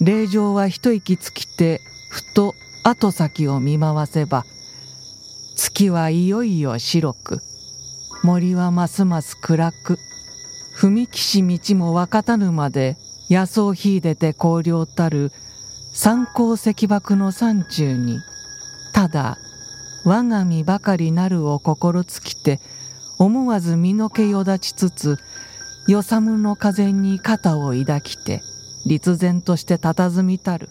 霊場は一息尽きてふと後先を見回せば月はいよいよ白く森はますます暗く踏木し道も分かたぬまで野草秀でて荒涼たる三光石箔の山中にただ我が身ばかりなるを心尽きて思わず身の毛よだちつつ与寒の風に肩を抱きて立然として佇みたる。